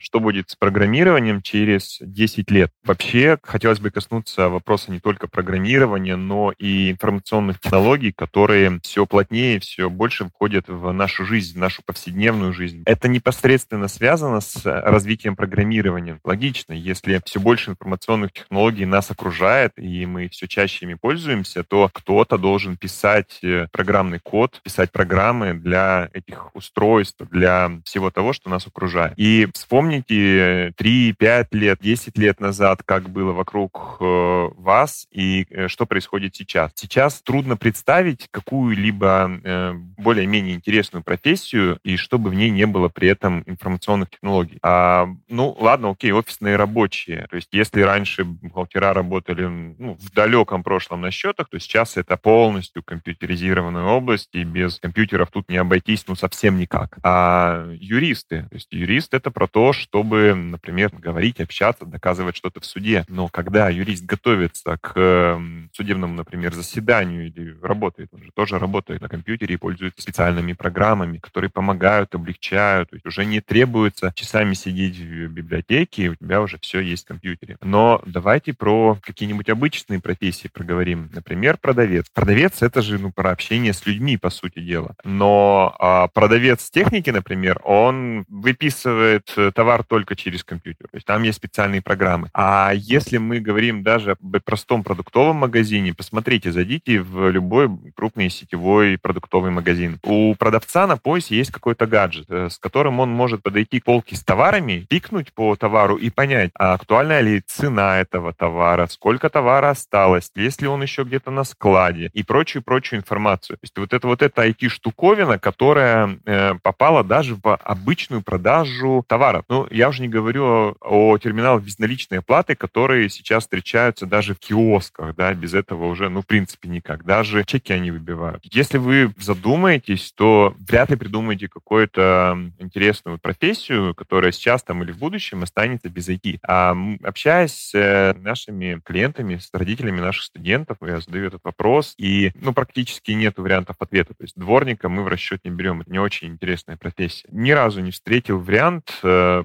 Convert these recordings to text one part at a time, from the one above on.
что будет с программированием через 10 лет. Вообще, хотелось бы коснуться вопроса не только программирования, но и информационных технологий, которые все плотнее, все больше входят в нашу жизнь, в нашу повседневную жизнь. Это непосредственно связано с развитием программирования. Логично, если все больше информационных технологий нас окружает, и мы все чаще ими пользуемся, то кто-то должен писать э, программный код, писать программы для этих устройств, для всего того, что нас окружает. И вспомните 3, 5 лет, 10 лет назад, как было вокруг э, вас и э, что происходит сейчас. Сейчас трудно представить какую-либо э, более-менее интересную профессию, и чтобы в ней не было при этом информационных технологий. А, ну, ладно, окей, офисные рабочие. То есть если раньше бухгалтера работали ну, в далеком прошлом на счетах, то сейчас это полностью компьютеризированная область, и без компьютеров тут не обойтись ну совсем никак. А юристы, то есть юрист это про то, чтобы, например, говорить, общаться, доказывать что-то в суде. Но когда юрист готовится к эм, судебному, например, заседанию или работает, он же тоже работает на компьютере и пользуется специальными программами, которые помогают, облегчают. То есть уже не требуется часами сидеть в библиотеке, у тебя уже все есть в компьютере. Но давайте про какие-нибудь обычные профессии проговорим. Например, продавец. Продавец — это же ну, про общение с людьми, по сути дела. Но а, продавец техники, например, он выписывает э, товар только через компьютер. То есть там есть специальные программы. А если мы говорим даже об простом продуктовом магазине, посмотрите, зайдите в любой крупный сетевой продуктовый магазин. У продавца на поясе есть какой-то гаджет, э, с которым он может подойти к полке с товарами, пикнуть по товару и понять, а актуальна ли цена этого товара, сколько товара осталось, есть ли он еще где-то на складе и прочую-прочую информацию. То есть вот это вот эта IT-штуковина, которая э, попала даже в обычную продажу товаров. Ну, я уже не говорю о терминалах безналичной оплаты, которые сейчас встречаются даже в киосках, да, без этого уже, ну, в принципе, никак. Даже чеки они выбивают. Если вы задумаетесь, то вряд ли придумаете какую-то интересную профессию, которая сейчас там или в будущем останется без IT. А общаясь с э, нашими клиентами, с родителями наших студентов, я задаю этот вопрос, и, ну, практически нет вариантов ответа. То есть дворника мы в расчет не берем. Это не очень интересная профессия. Ни разу не встретил вариант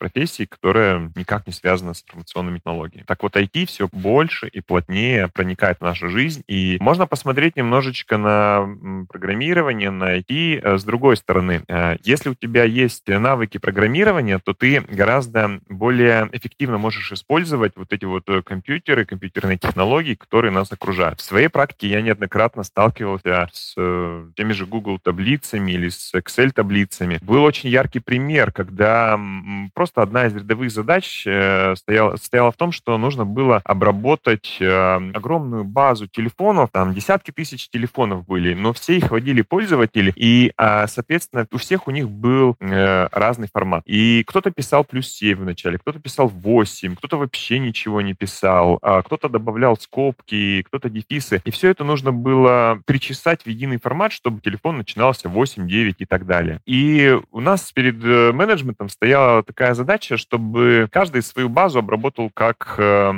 профессии, которая никак не связана с информационными технологиями. Так вот, IT все больше и плотнее проникает в нашу жизнь, и можно посмотреть немножечко на программирование, на IT э, с другой стороны. Э, если у тебя есть навыки программирования, то ты гораздо более эффективно можешь использовать вот эти вот э, компьютеры, компьютерные технологии, которые нас окружают. В своей практике я неоднократно сталкивался с теми же Google таблицами или с Excel таблицами. Был очень яркий пример, когда просто одна из рядовых задач стояла, стояла в том, что нужно было обработать огромную базу телефонов, там десятки тысяч телефонов были, но все их водили пользователи, и, а, соответственно, у всех у них был э, разный формат. И кто-то писал плюс 7 в начале, кто-то писал 8, кто-то вообще ничего не писал, а кто-то добавлял скобки, кто-то дефисы. И все это нужно было причесать в единый формат, чтобы телефон начинался 8, 9 и так далее. И у нас перед э, менеджментом стояла такая задача, чтобы каждый свою базу обработал как э,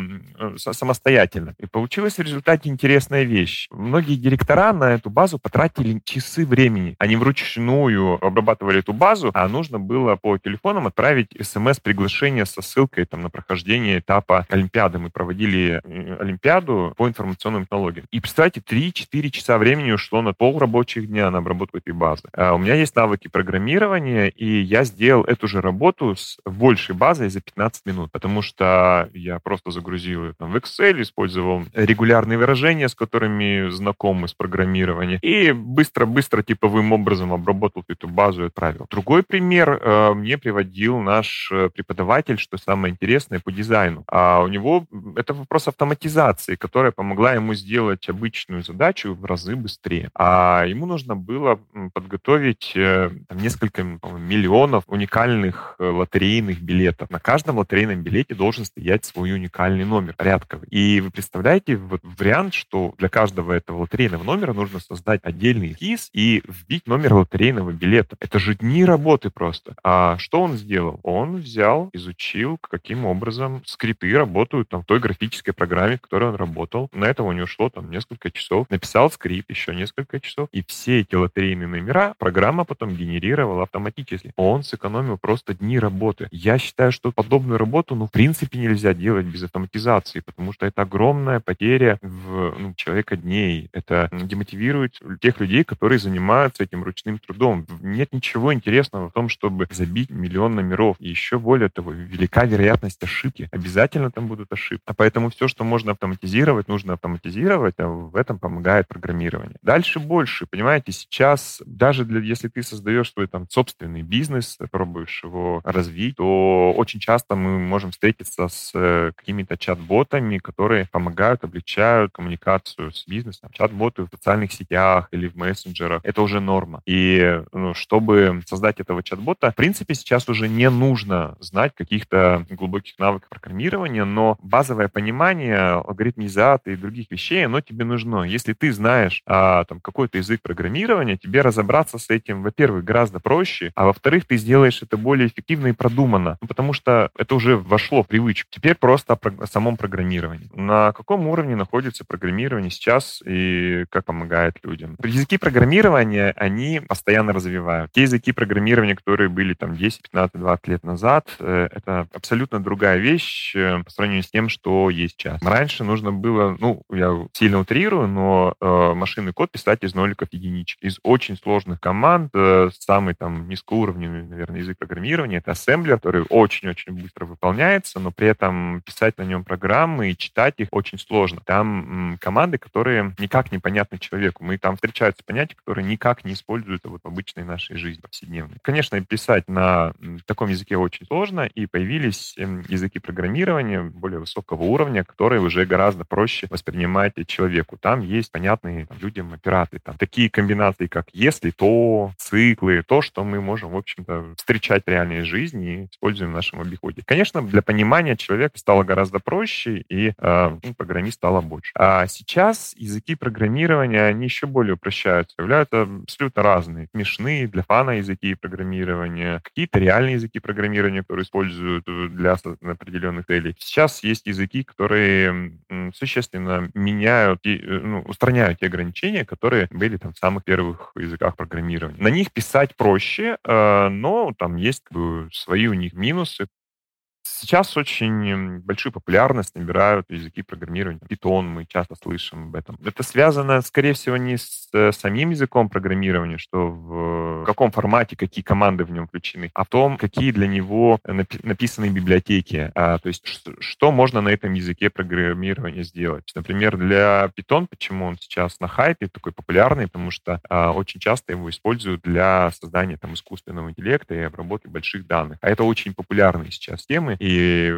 самостоятельно. И получилось в результате интересная вещь. Многие директора на эту базу потратили часы времени. Они вручную обрабатывали эту базу, а нужно было по телефонам отправить смс-приглашение со ссылкой там, на прохождение этапа Олимпиады. Мы проводили э, Олимпиаду по информационным технологиям. И представьте, 3-4 часа времени ушло на пол рабочих дня на обработку этой базы. А у меня есть навыки программирования, и я сделал эту же работу с большей базой за 15 минут, потому что я просто загрузил ее там, в Excel, использовал регулярные выражения, с которыми знакомы с программированием, и быстро-быстро типовым образом обработал эту базу и отправил. Другой пример э, мне приводил наш э, преподаватель, что самое интересное, по дизайну. А у него это вопрос автоматизации, которая помогла ему сделать обычную задачу в разы быстрее. А ему нужно было подготовить э, там, несколько миллионов уникальных э, лотерейных билетов. На каждом лотерейном билете должен стоять свой уникальный номер, порядковый. И вы представляете вот вариант, что для каждого этого лотерейного номера нужно создать отдельный КИС и вбить номер лотерейного билета. Это же дни работы просто. А что он сделал? Он взял, изучил, каким образом скрипты работают там, в той графической программе, в которой он работал. На это у него шло там несколько часов. Написал скрипт еще несколько часов. И все эти лотерейные номера программа потом генерировала автоматически. Он сэкономил просто дни работы. Работы. Я считаю, что подобную работу, ну, в принципе, нельзя делать без автоматизации, потому что это огромная потеря в ну, человека дней. Это демотивирует тех людей, которые занимаются этим ручным трудом. Нет ничего интересного в том, чтобы забить миллион номеров. И еще более того, велика вероятность ошибки. Обязательно там будут ошибки. А поэтому все, что можно автоматизировать, нужно автоматизировать, а в этом помогает программирование. Дальше больше. Понимаете, сейчас даже для, если ты создаешь свой там собственный бизнес, пробуешь его развить, то очень часто мы можем встретиться с э, какими-то чат-ботами, которые помогают, облегчают коммуникацию с бизнесом. Чат-боты в социальных сетях или в мессенджерах — это уже норма. И ну, чтобы создать этого чат-бота, в принципе, сейчас уже не нужно знать каких-то глубоких навыков программирования, но базовое понимание алгоритмизации и других вещей, оно тебе нужно. Если ты знаешь а, там, какой-то язык программирования, тебе разобраться с этим, во-первых, гораздо проще, а во-вторых, ты сделаешь это более эффективно и продуманно, ну, потому что это уже вошло в привычку. Теперь просто о, о самом программировании. На каком уровне находится программирование сейчас и как помогает людям? Языки программирования, они постоянно развивают. Те языки программирования, которые были там 10, 15, 20 лет назад, э, это абсолютно другая вещь э, по сравнению с тем, что есть сейчас. Раньше нужно было, ну, я сильно утрирую, но э, машинный код писать из ноликов единичек. Из очень сложных команд, э, самый там низкоуровневый, наверное, язык программирования, это ассемблер, который очень-очень быстро выполняется, но при этом писать на нем программы и читать их очень сложно. Там м, команды, которые никак не понятны человеку. Мы там встречаются понятия, которые никак не используются вот в обычной нашей жизни повседневной. Конечно, писать на таком языке очень сложно, и появились эм, языки программирования более высокого уровня, которые уже гораздо проще воспринимать человеку. Там есть понятные там, людям операции. Там такие комбинации, как если, то, циклы, то, что мы можем, в общем-то, встречать в реальной жизни используем в нашем обиходе. Конечно, для понимания человека стало гораздо проще, и э, ну, программист стало больше. А сейчас языки программирования, они еще более упрощаются, появляются абсолютно разные. Смешные для фана языки программирования, какие-то реальные языки программирования, которые используют для определенных целей. Сейчас есть языки, которые существенно меняют и э, ну, устраняют те ограничения, которые были там в самых первых языках программирования. На них писать проще, э, но там есть как бы, свои у них минусы. Сейчас очень большую популярность набирают языки программирования. Python, мы часто слышим об этом. Это связано, скорее всего, не с э, самим языком программирования, что в каком формате, какие команды в нем включены, а в том, какие для него написаны библиотеки. А, то есть что, что можно на этом языке программирования сделать. Например, для Python, почему он сейчас на хайпе, такой популярный, потому что а, очень часто его используют для создания там, искусственного интеллекта и обработки больших данных. А это очень популярные сейчас темы, и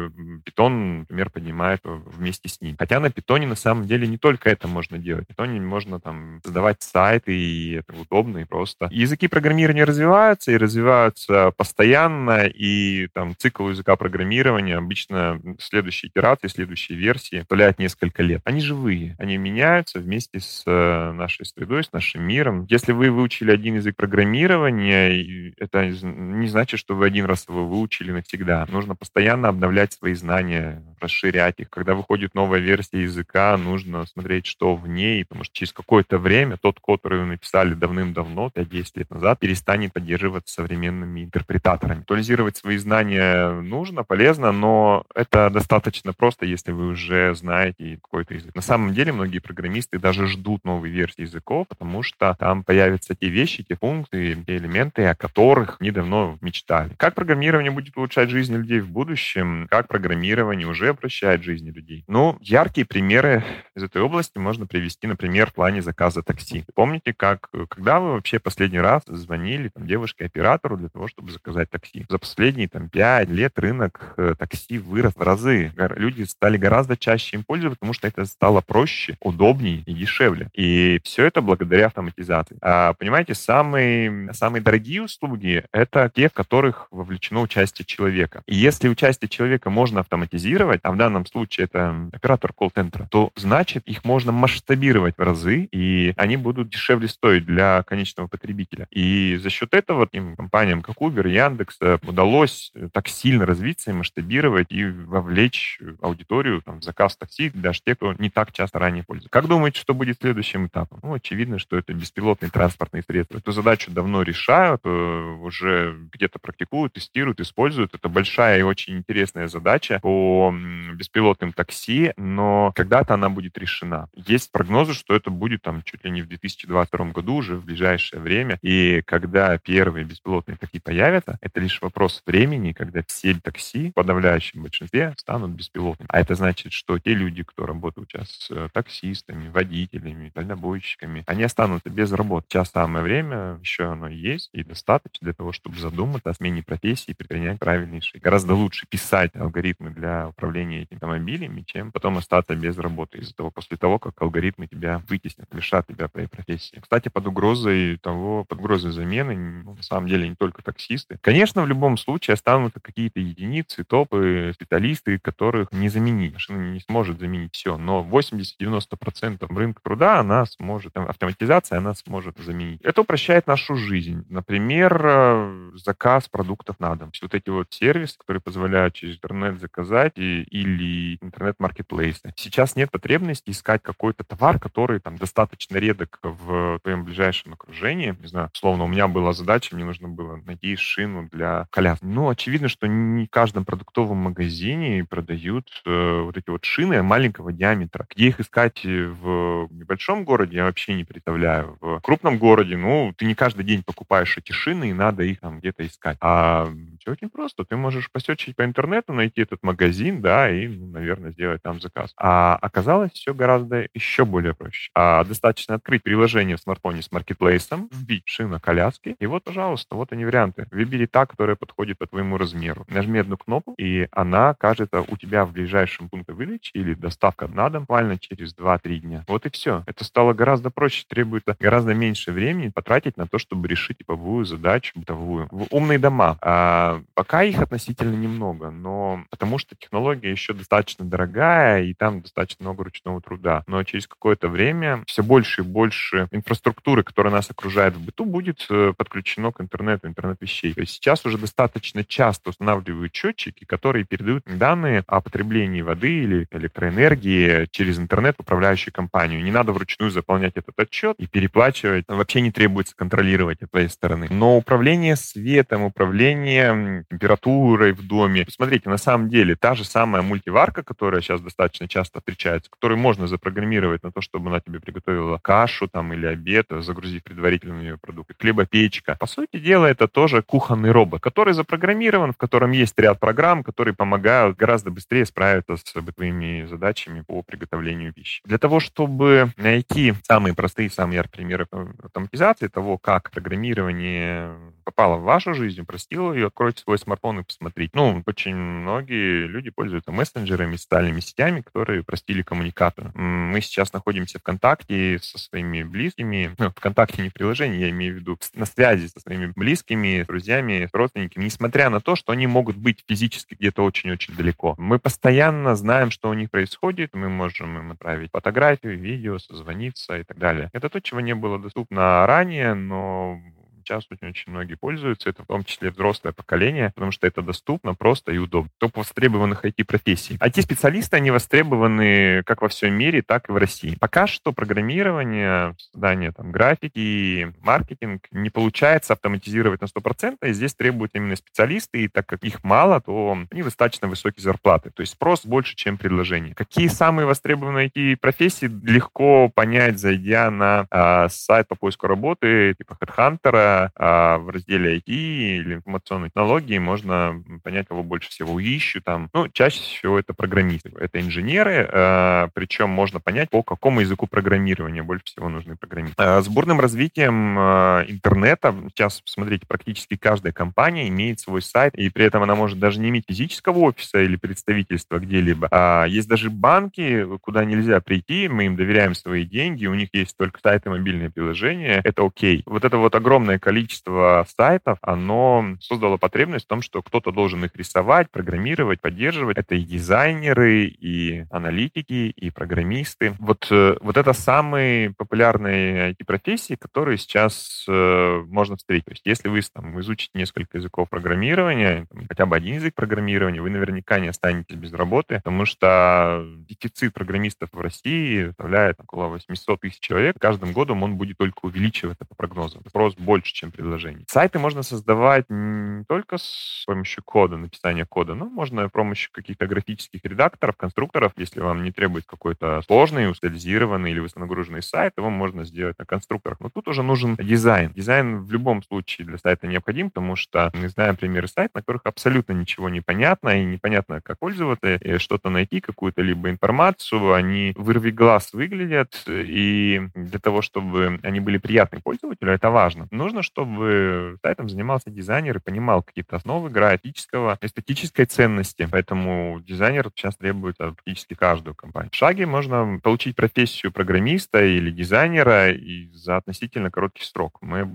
Python, например, поднимает вместе с ним. Хотя на Python на самом деле не только это можно делать. В Python можно там создавать сайты, и это удобно и просто. Языки программирования развиваются, и развиваются постоянно, и там цикл языка программирования обычно следующие итерации, следующие версии составляет несколько лет. Они живые, они меняются вместе с э, нашей средой, с нашим миром. Если вы выучили один язык программирования, это не значит, что вы один раз его выучили навсегда. Нужно постоянно постоянно обновлять свои знания, расширять их. Когда выходит новая версия языка, нужно смотреть, что в ней, потому что через какое-то время тот код, который вы написали давным-давно, 5-10 лет назад, перестанет поддерживаться современными интерпретаторами. Актуализировать свои знания нужно, полезно, но это достаточно просто, если вы уже знаете какой-то язык. На самом деле многие программисты даже ждут новые версии языков, потому что там появятся те вещи, те функции, те элементы, о которых недавно мечтали. Как программирование будет улучшать жизнь людей в будущем, как программирование уже упрощает жизни людей. Ну, яркие примеры из этой области можно привести, например, в плане заказа такси. Помните, как, когда вы вообще последний раз звонили там, девушке-оператору для того, чтобы заказать такси? За последние там, 5 лет рынок э, такси вырос в разы. Люди стали гораздо чаще им пользоваться, потому что это стало проще, удобнее и дешевле. И все это благодаря автоматизации. А, понимаете, самые, самые дорогие услуги — это те, в которых вовлечено участие человека. И если участие участие человека можно автоматизировать, делать, а в данном случае это оператор колл-центра, то значит их можно масштабировать в разы, и они будут дешевле стоить для конечного потребителя. И за счет этого таким компаниям, как Uber, Яндекс, э, удалось так сильно развиться и масштабировать и вовлечь аудиторию там, в заказ такси, даже те, кто не так часто ранее пользуется. Как думаете, что будет следующим этапом? Ну, очевидно, что это беспилотные транспортные средства. Эту задачу давно решают, э, уже где-то практикуют, тестируют, используют. Это большая и очень интересная задача по беспилотным такси, но когда-то она будет решена. Есть прогнозы, что это будет там чуть ли не в 2022 году, уже в ближайшее время. И когда первые беспилотные такси появятся, это лишь вопрос времени, когда все такси в подавляющем большинстве станут беспилотными. А это значит, что те люди, кто работают сейчас с таксистами, водителями, дальнобойщиками, они останутся без работы. Сейчас самое время, еще оно есть, и достаточно для того, чтобы задуматься о смене профессии и предпринять правильный шаг. Гораздо лучше писать алгоритмы для управления этими автомобилями, чем потом остаться без работы из-за того, после того, как алгоритмы тебя вытеснят, лишат тебя твоей профессии. Кстати, под угрозой того, под угрозой замены, ну, на самом деле, не только таксисты. Конечно, в любом случае останутся какие-то единицы, топы, специалисты, которых не заменить. Машина не сможет заменить все, но 80-90% рынка труда она сможет, автоматизация она сможет заменить. Это упрощает нашу жизнь. Например, э, заказ продуктов на дом. Вот эти вот сервисы, которые позволяют через интернет заказать и, или интернет-маркетплейсы. Сейчас нет потребности искать какой-то товар, который там достаточно редок в твоем ближайшем окружении. Не знаю, словно у меня была задача, мне нужно было найти шину для коляски. Ну, очевидно, что не в каждом продуктовом магазине продают э, вот эти вот шины маленького диаметра. Где их искать в небольшом городе, я вообще не представляю. В крупном городе, ну, ты не каждый день покупаешь эти шины, и надо их там где-то искать. А все очень просто. Ты можешь посечить по интернету, найти этот магазин, да, и, ну, наверное, сделать там заказ. А оказалось все гораздо еще более проще. А достаточно открыть приложение в смартфоне с маркетплейсом, вбить шина коляски, и вот, пожалуйста, вот они варианты. Выбери та, которая подходит по твоему размеру. Нажми одну кнопку, и она кажется у тебя в ближайшем пункте выдачи или доставка на дом буквально через 2-3 дня. Вот и все. Это стало гораздо проще, требует гораздо меньше времени потратить на то, чтобы решить типовую задачу бытовую. В умные дома. А, пока их относительно немного, но потому что технология еще достаточно дорогая, и там достаточно много ручного труда. Но через какое-то время все больше и больше инфраструктуры, которая нас окружает в быту, будет э, подключено к интернету, интернет вещей. То есть сейчас уже достаточно часто устанавливают счетчики, которые передают данные о потреблении воды или электроэнергии через интернет в управляющую компанию. Не надо вручную заполнять этот отчет и переплачивать. Вообще не требуется контролировать это своей стороны. Но управление светом, управление температурой в доме. Посмотрите, на самом деле та же самая мультиварка, которая сейчас достаточно часто встречается, которую можно запрограммировать на то, чтобы она тебе приготовила кашу там или обед, загрузив предварительно ее продукты, хлебопечка. По сути дела, это тоже кухонный робот, который запрограммирован, в котором есть ряд программ, которые помогают гораздо быстрее справиться с бытовыми задачами по приготовлению пищи. Для того, чтобы найти самые простые, самые яркие примеры автоматизации того, как программирование попало в вашу жизнь, упростило ее, откройте свой смартфон и посмотрите. Ну, очень многие люди пользуются мессенджерами, социальными сетями, которые простили коммуникацию. Мы сейчас находимся в контакте со своими близкими, ну, ВКонтакте не приложение, я имею в виду на связи со своими близкими, друзьями, родственниками, несмотря на то, что они могут быть физически где-то очень-очень далеко. Мы постоянно знаем, что у них происходит, мы можем им отправить фотографию, видео, созвониться и так далее. Это то, чего не было доступно ранее, но сейчас очень-очень многие пользуются, это в том числе взрослое поколение, потому что это доступно, просто и удобно. Топ востребованных IT-профессий. IT-специалисты, они востребованы как во всем мире, так и в России. Пока что программирование, создание там, графики, маркетинг не получается автоматизировать на 100%, и здесь требуют именно специалисты, и так как их мало, то они достаточно высокие зарплаты. То есть спрос больше, чем предложение. Какие самые востребованные IT-профессии легко понять, зайдя на э, сайт по поиску работы, типа HeadHunter, а в разделе IT или информационные технологии можно понять, кого больше всего ищут там. Ну, чаще всего это программисты, это инженеры, а, причем можно понять, по какому языку программирования больше всего нужны программисты. А, с бурным развитием а, интернета, сейчас, смотрите, практически каждая компания имеет свой сайт, и при этом она может даже не иметь физического офиса или представительства где-либо. А есть даже банки, куда нельзя прийти, мы им доверяем свои деньги, у них есть только сайты, мобильные приложения, это окей. Вот это вот огромное количество сайтов, оно создало потребность в том, что кто-то должен их рисовать, программировать, поддерживать. Это и дизайнеры, и аналитики, и программисты. Вот, э, вот это самые популярные IT-профессии, которые сейчас э, можно встретить. То есть если вы там, изучите несколько языков программирования, там, хотя бы один язык программирования, вы наверняка не останетесь без работы, потому что дефицит программистов в России составляет около 800 тысяч человек. Каждым годом он будет только увеличиваться по прогнозам. Спрос больше, чем предложений. Сайты можно создавать не только с помощью кода, написания кода, но можно с помощью каких-то графических редакторов, конструкторов. Если вам не требует какой-то сложный, устализированный или высоконагруженный сайт, его можно сделать на конструкторах. Но тут уже нужен дизайн. Дизайн в любом случае для сайта необходим, потому что мы знаем примеры сайтов, на которых абсолютно ничего не понятно, и непонятно, как пользоваться, и что-то найти, какую-то либо информацию. Они вырви глаз выглядят, и для того, чтобы они были приятны пользователю, это важно. Нужно, чтобы сайтом занимался дизайнер и понимал какие-то основы графического, эстетической ценности. Поэтому дизайнер сейчас требует практически каждую компанию. В шаге можно получить профессию программиста или дизайнера и за относительно короткий срок. Мы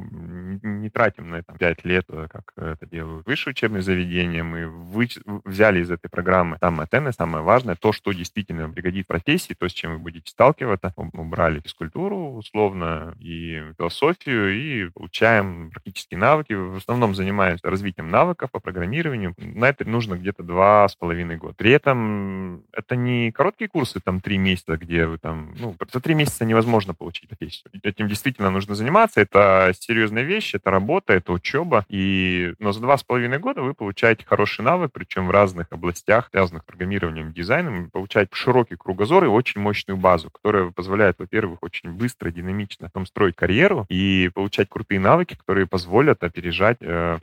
не тратим на это 5 лет, э, как это делают высшие учебные заведения. Мы вы, взяли из этой программы самое ценное, самое важное, то, что действительно пригодит профессии, то, с чем вы будете сталкиваться. Убрали физкультуру условно и философию, и получаем практические навыки. В основном занимаемся развитием навыков по программированию. На это нужно где-то два с половиной года. При этом это не короткие курсы, там, три месяца, где вы там, ну, за три месяца невозможно получить профессию. Этим действительно нужно заниматься. Это серьезная вещь, это работа, это учеба. И, но за два с половиной года вы получаете хороший навык, причем в разных областях, связанных с программированием, дизайном, получаете широкий кругозор и очень мощную базу, которая позволяет, во-первых, очень быстро, динамично там строить карьеру и получать крутые навыки, которые позволят опережать э,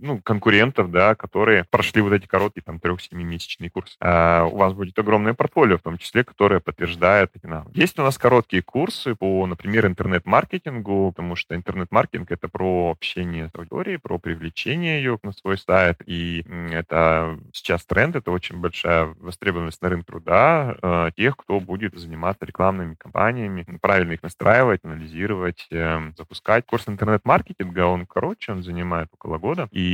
ну, конкурентов, да, которые прошли вот эти короткие там трех-семимесячные курсы. А у вас будет огромное портфолио, в том числе, которое подтверждает эти навыки. Есть у нас короткие курсы по, например, интернет-маркетингу, потому что интернет-маркетинг — это про общение с аудиторией, про привлечение ее на свой сайт, и это сейчас тренд, это очень большая востребованность на рынке труда э, тех, кто будет заниматься рекламными кампаниями, правильно их настраивать, анализировать, э, запускать. Курс интернет-маркетинга, он короче, он занимает около года, и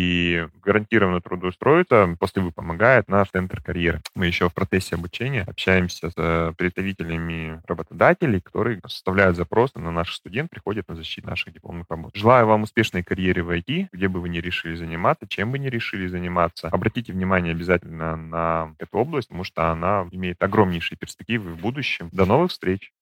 гарантированно трудоустроиться после вы помогает наш центр карьеры. Мы еще в процессе обучения общаемся с представителями работодателей, которые составляют запросы на наших студентов, приходят на защиту наших дипломных работ. Желаю вам успешной карьеры в IT, где бы вы ни решили заниматься, чем бы ни решили заниматься. Обратите внимание обязательно на эту область, потому что она имеет огромнейшие перспективы в будущем. До новых встреч!